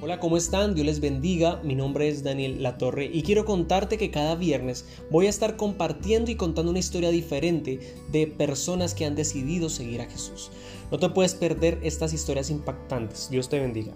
Hola, ¿cómo están? Dios les bendiga. Mi nombre es Daniel Latorre y quiero contarte que cada viernes voy a estar compartiendo y contando una historia diferente de personas que han decidido seguir a Jesús. No te puedes perder estas historias impactantes. Dios te bendiga.